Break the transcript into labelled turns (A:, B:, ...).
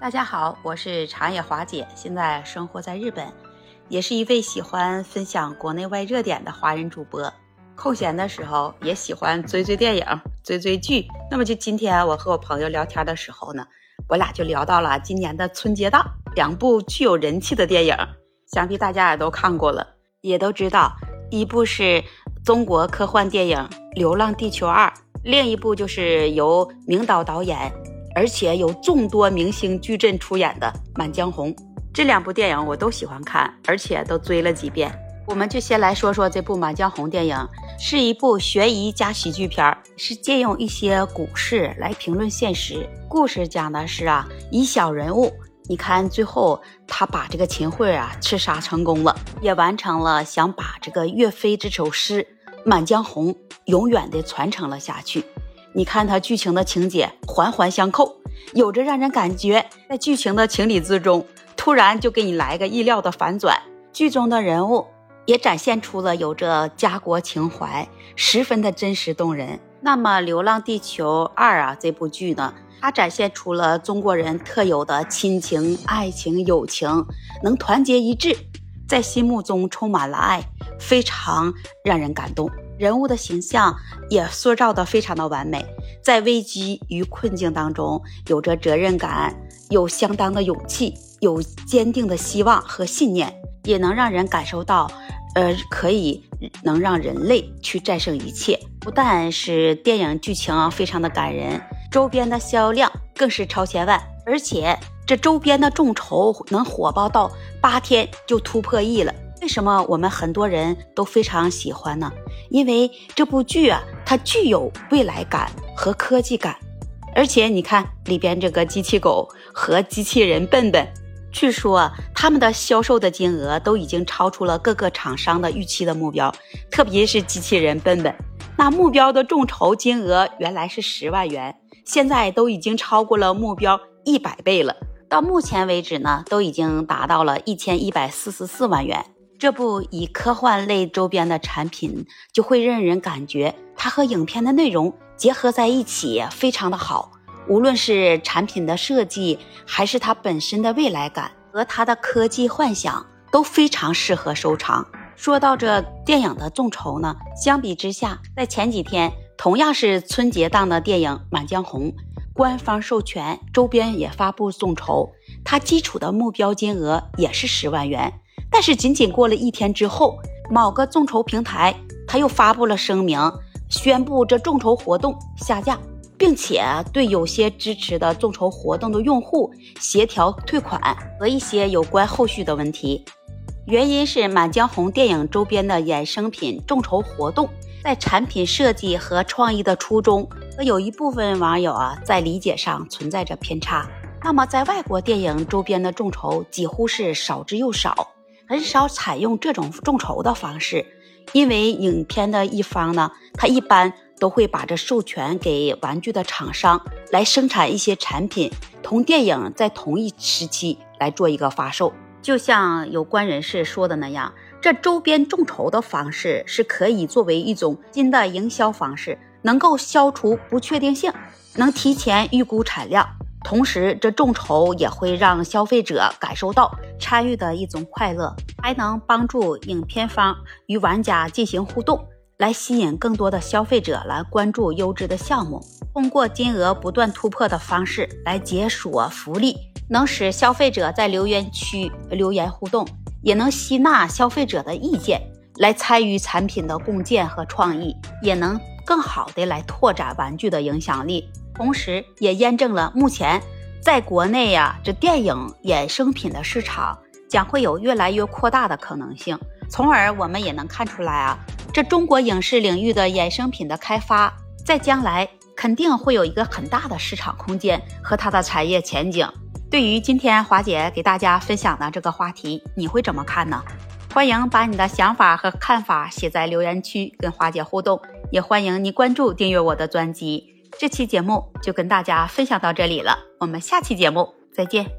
A: 大家好，我是长野华姐，现在生活在日本，也是一位喜欢分享国内外热点的华人主播。空闲的时候也喜欢追追电影、追追剧。那么就今天我和我朋友聊天的时候呢，我俩就聊到了今年的春节档两部具有人气的电影，想必大家也都看过了，也都知道，一部是中国科幻电影《流浪地球二》，另一部就是由明导导演。而且有众多明星矩阵出演的《满江红》，这两部电影我都喜欢看，而且都追了几遍。我们就先来说说这部《满江红》电影，是一部悬疑加喜剧片，是借用一些古事来评论现实。故事讲的是啊，以小人物，你看最后他把这个秦桧啊刺杀成功了，也完成了想把这个岳飞这首诗《满江红》永远的传承了下去。你看它剧情的情节环环相扣，有着让人感觉在剧情的情理之中，突然就给你来个意料的反转。剧中的人物也展现出了有着家国情怀，十分的真实动人。那么《流浪地球二》啊，这部剧呢，它展现出了中国人特有的亲情、爱情、友情，能团结一致，在心目中充满了爱，非常让人感动。人物的形象也塑造的非常的完美，在危机与困境当中，有着责任感，有相当的勇气，有坚定的希望和信念，也能让人感受到，呃，可以能让人类去战胜一切。不但是电影剧情非常的感人，周边的销量更是超千万，而且这周边的众筹能火爆到八天就突破亿了。为什么我们很多人都非常喜欢呢？因为这部剧啊，它具有未来感和科技感，而且你看里边这个机器狗和机器人笨笨，据说他们的销售的金额都已经超出了各个厂商的预期的目标，特别是机器人笨笨，那目标的众筹金额原来是十万元，现在都已经超过了目标一百倍了，到目前为止呢，都已经达到了一千一百四十四万元。这部以科幻类周边的产品，就会让人感觉它和影片的内容结合在一起，非常的好。无论是产品的设计，还是它本身的未来感和它的科技幻想，都非常适合收藏。说到这电影的众筹呢，相比之下，在前几天同样是春节档的电影《满江红》，官方授权周边也发布众筹，它基础的目标金额也是十万元。但是仅仅过了一天之后，某个众筹平台他又发布了声明，宣布这众筹活动下架，并且对有些支持的众筹活动的用户协调退款和一些有关后续的问题。原因是《满江红》电影周边的衍生品众筹活动在产品设计和创意的初衷和有一部分网友啊在理解上存在着偏差。那么在外国电影周边的众筹几乎是少之又少。很少采用这种众筹的方式，因为影片的一方呢，他一般都会把这授权给玩具的厂商来生产一些产品，同电影在同一时期来做一个发售。就像有关人士说的那样，这周边众筹的方式是可以作为一种新的营销方式，能够消除不确定性，能提前预估产量。同时，这众筹也会让消费者感受到参与的一种快乐，还能帮助影片方与玩家进行互动，来吸引更多的消费者来关注优质的项目。通过金额不断突破的方式来解锁福利，能使消费者在留言区留言互动，也能吸纳消费者的意见来参与产品的共建和创意，也能更好的来拓展玩具的影响力。同时，也验证了目前在国内呀，这电影衍生品的市场将会有越来越扩大的可能性。从而，我们也能看出来啊，这中国影视领域的衍生品的开发，在将来肯定会有一个很大的市场空间和它的产业前景。对于今天华姐给大家分享的这个话题，你会怎么看呢？欢迎把你的想法和看法写在留言区跟华姐互动，也欢迎你关注订阅我的专辑。这期节目就跟大家分享到这里了，我们下期节目再见。